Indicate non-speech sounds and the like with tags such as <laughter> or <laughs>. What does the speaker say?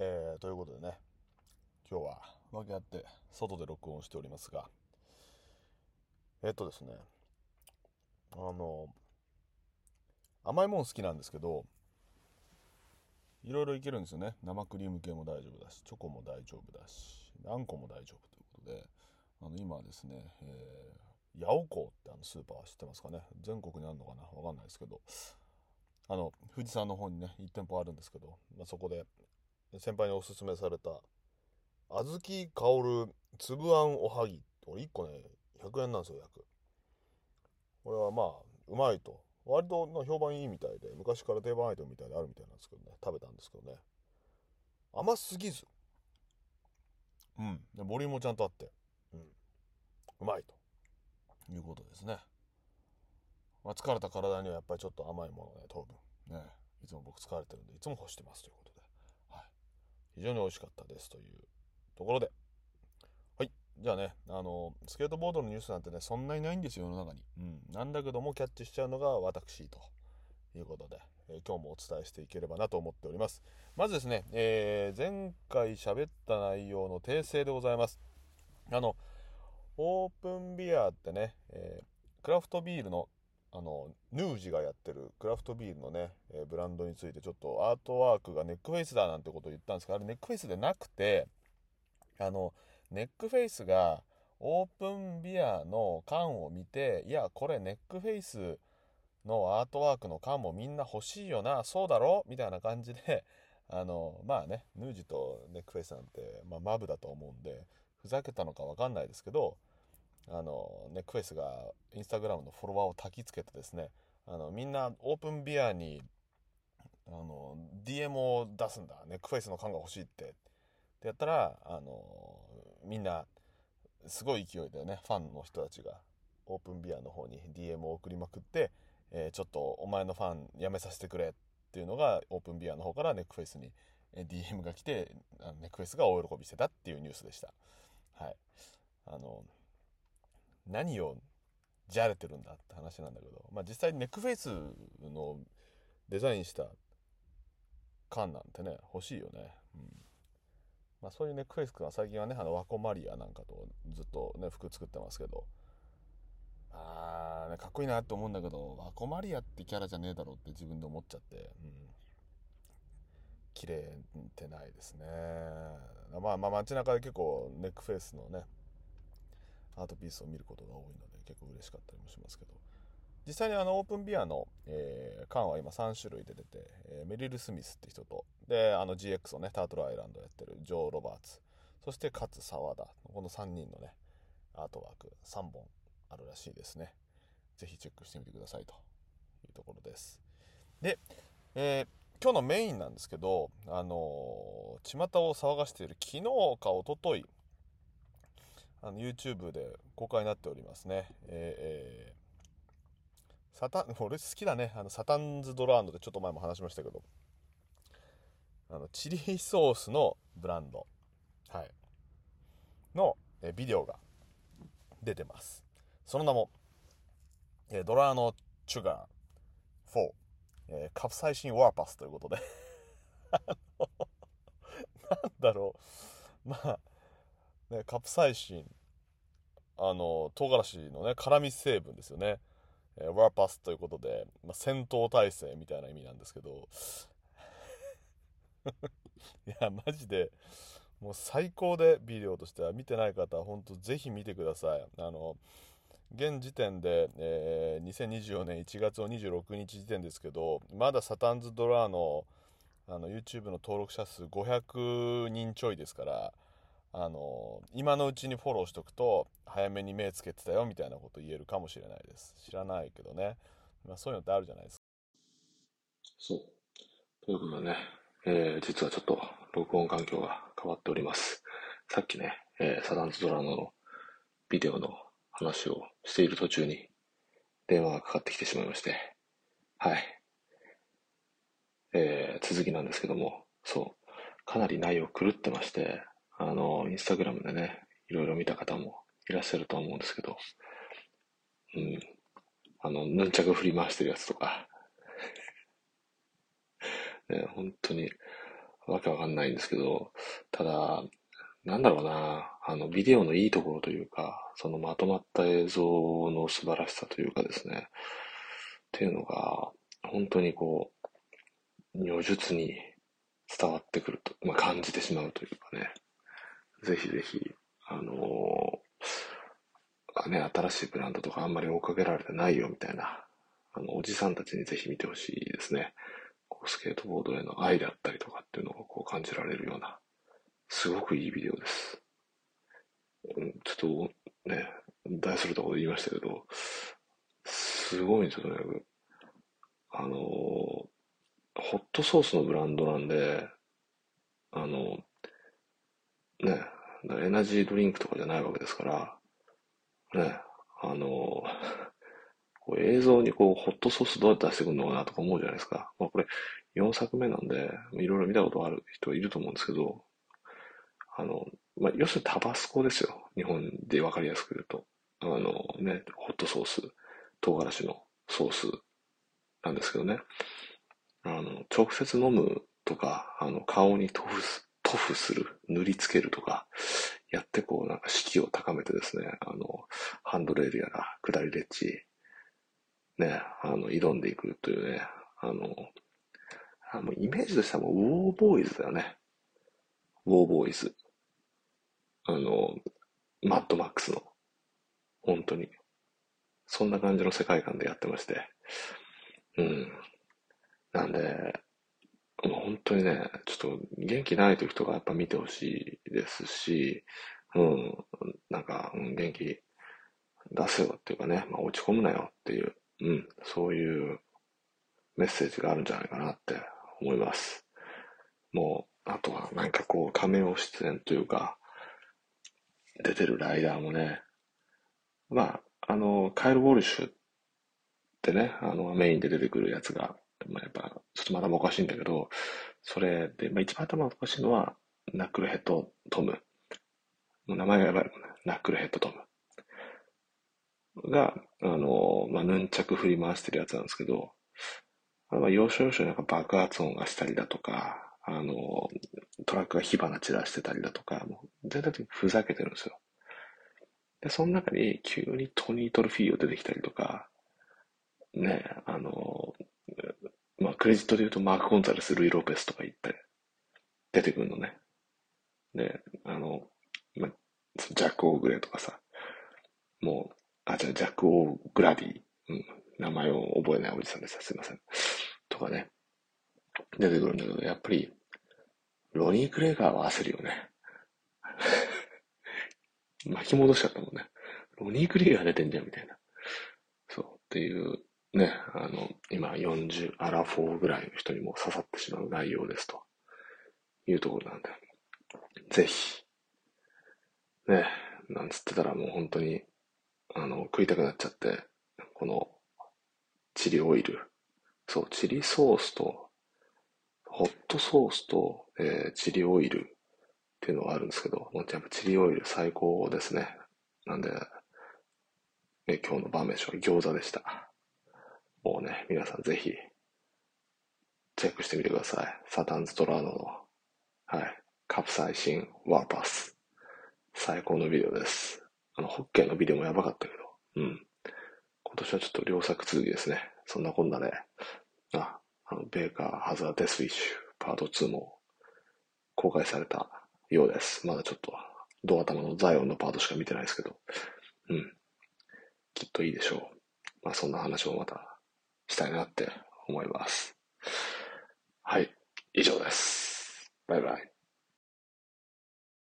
えー、ということでね、今日は訳あって外で録音しておりますが、えっとですね、あの、甘いもん好きなんですけど、いろいろいけるんですよね。生クリーム系も大丈夫だし、チョコも大丈夫だし、あんこも大丈夫ということで、あの今はですね、えー、ヤオコーってあのスーパー知ってますかね？全国にあるのかな？わかんないですけど、あの、富士山の方にね、1店舗あるんですけど、まあ、そこで先輩におすすめされた。小豆香る粒あんおはぎ。これ1個ね100円なんですよ約。これはまあうまいと。割と評判いいみたいで昔から定番アイテムみたいであるみたいなんですけどね。食べたんですけどね。甘すぎず。うん。でボリュームもちゃんとあって。うん。うまいと。いうことですね、まあ、疲れた体にはやっぱりちょっと甘いものね糖分。ね。いつも僕疲れてるんでいつも欲してますということで。非常に美味しかったですというところで。はい。じゃあね、あの、スケートボードのニュースなんてね、そんなにないんですよ、世の中に。うん。なんだけども、キャッチしちゃうのが私ということで、えー、今日もお伝えしていければなと思っております。まずですね、えー、前回喋った内容の訂正でございます。あの、オープンビアってね、えー、クラフトビールのあのヌージがやってるクラフトビールのね、えー、ブランドについてちょっとアートワークがネックフェイスだなんてことを言ったんですけどあれネックフェイスでなくてあのネックフェイスがオープンビアの缶を見ていやこれネックフェイスのアートワークの缶もみんな欲しいよなそうだろ？みたいな感じで <laughs> あのまあねヌージとネックフェイスなんて、まあ、マブだと思うんでふざけたのか分かんないですけどあのネックフェスがインスタグラムのフォロワーを焚きつけてですねあのみんなオープンビアにあの DM を出すんだネックフェスの缶が欲しいってってやったらあのみんなすごい勢いでねファンの人たちがオープンビアの方に DM を送りまくって、えー、ちょっとお前のファンやめさせてくれっていうのがオープンビアの方からネックフェイスに DM が来てネックフェイスが大喜びしてたっていうニュースでした。はい。あの、何をじゃれてるんだって話なんだけど、まあ、実際ネックフェイスのデザインした缶なんてね欲しいよね、うん。まあ、そういうネックフェイスは最近はねあのワコマリアなんかとずっとね服作ってますけど。あー、ね、かっこいいなって思うんだけどワコマリアってキャラじゃねえだろって自分で思っちゃって、うん、綺麗ってないですね。まあまあ街中で結構ネックフェイスのねアートピースを見ることが多いので結構嬉しかったりもしますけど。実際にあのオープンビアの、えー、缶は今3種類で出てて、えー、メリル・スミスって人とであの GX をねタートルアイランドやってるジョー・ロバーツそして勝沢田この3人のねアートワーク3本あるらしいですね。是非チェックしてみてくださいというところです。で、えー、今日のメインなんですけどあの巷を騒がしている昨日か一昨日あの YouTube で公開になっておりますね。えー、サタン、<laughs> 俺好きだね。あの、サタンズドランドでちょっと前も話しましたけど、あの、チリソースのブランド、はい、の、えビデオが出てます。その名も、えドラーノチュガー4、えー、カプサイシンワーパスということで <laughs> なんだろう。まあ、ね、カプサイシン、あの、唐辛子のね、辛味成分ですよね。えー、ワーパスということで、まあ、戦闘態勢みたいな意味なんですけど、<laughs> いや、マジで、もう最高でビデオとしては見てない方は本当ぜひ見てください。あの、現時点で、えー、2024年1月の26日時点ですけど、まだサタンズドラーのあの YouTube の登録者数500人ちょいですから、あの今のうちにフォローしとくと早めに目つけてたよみたいなこと言えるかもしれないです。知らないけどね、まあ、そういうのってあるじゃないですか。そう。ということでね、えー、実はちょっと録音環境が変わっております。さっきね、えー、サダンズドラノのビデオの話をしている途中に電話がかかってきてしまいまして。はい。えー、続きなんですけども。そう。かなり内容狂ってまして。あの、インスタグラムでね、いろいろ見た方もいらっしゃると思うんですけど、うん。あの、ヌンチャク振り回してるやつとか、<laughs> ね、本当に、わけわかんないんですけど、ただ、なんだろうな、あの、ビデオのいいところというか、そのまとまった映像の素晴らしさというかですね、っていうのが、本当にこう、如実に伝わってくると、まあ、感じてしまうというかね、ぜひぜひ、あのー、ね、新しいブランドとかあんまり追っかけられてないよみたいな、あの、おじさんたちにぜひ見てほしいですね。こうスケートボードへの愛であったりとかっていうのをこう感じられるような、すごくいいビデオです。うん、ちょっとね、大それたこと言いましたけど、すごいんですよ、とにかく。あのー、ホットソースのブランドなんで、あの、ね、エナジードリンクとかじゃないわけですから、ね、あの、<laughs> こう映像にこう、ホットソースどうやって出してくるのかなとか思うじゃないですか。まあこれ、4作目なんで、いろいろ見たことある人いると思うんですけど、あの、まあ、要するにタバスコですよ。日本でわかりやすく言うと。あのね、ホットソース、唐辛子のソースなんですけどね。あの、直接飲むとか、あの、顔に塗布塗布する、塗りつけるとか、やってこうなんか士気を高めてですね、あの、ハンドレールやら、下りレッジ、ね、あの、挑んでいくというね、あの、あもうイメージとしてはもうウォーボーイズだよね。ウォーボーイズ。あの、マッドマックスの。本当に。そんな感じの世界観でやってまして。うん。なんで、本当にね、ちょっと元気ない時とかやっぱ見てほしいですし、うん、なんか、うん、元気出せよっていうかね、まあ、落ち込むなよっていう、うん、そういうメッセージがあるんじゃないかなって思います。もう、あとはなんかこう、仮面を出演というか、出てるライダーもね、まあ、あの、カイル・ウォルシュってね、あの、メインで出てくるやつが、まあ、やっぱ、ちょっとまだおかしいんだけど、それで、まあ、一番頭おかしいのは、ナックルヘッドトム。もう名前がやばいもんね。ナックルヘッドトム。が、あの、まあ、ヌンチャク振り回してるやつなんですけど、まあ、要所要所なんか爆発音がしたりだとか、あの、トラックが火花散らしてたりだとか、もう全体的にふざけてるんですよ。で、その中に急にトニー・トルフィーを出てきたりとか、ね、あの、まあ、クレジットで言うとマーク・ゴンザレス、ルイ・ロペスとか言って、出てくるのね。で、あの、まあ、ジャック・オーグレーとかさ、もう、あ、じゃジャック・オーグラディ、うん、名前を覚えないおじさんです。すいません。とかね、出てくるんだけど、やっぱり、ロニー・クレーガーは焦るよね。<laughs> 巻き戻しちゃったもんね。ロニー・クレーガー出てんじゃん、みたいな。そう、っていうね、あの、今40、アラフォーぐらいの人にも刺さってしまう内容ですというところなんで、ぜひ、ね、なんつってたらもう本当に、あの、食いたくなっちゃって、この、チリオイル、そう、チリソースと、ホットソースと、えー、チリオイルっていうのがあるんですけど、もうやっぱチリオイル最高ですね。なんで、え今日の晩飯は餃子でした。もうね、皆さんぜひ、チェックしてみてください。サタンズトラーノの、はい、カプサイシンワーパス。最高のビデオです。あの、ホッケーのビデオもやばかったけど、うん。今年はちょっと良作続きですね。そんなこんなで、あ、あの、ベーカーハザーデスウィッシュパート2も公開されたようです。まだちょっと、ドア玉のザイオンのパートしか見てないですけど、うん。きっといいでしょう。まあそんな話もまたしたいなって思います。はい。以上です。バイバイ。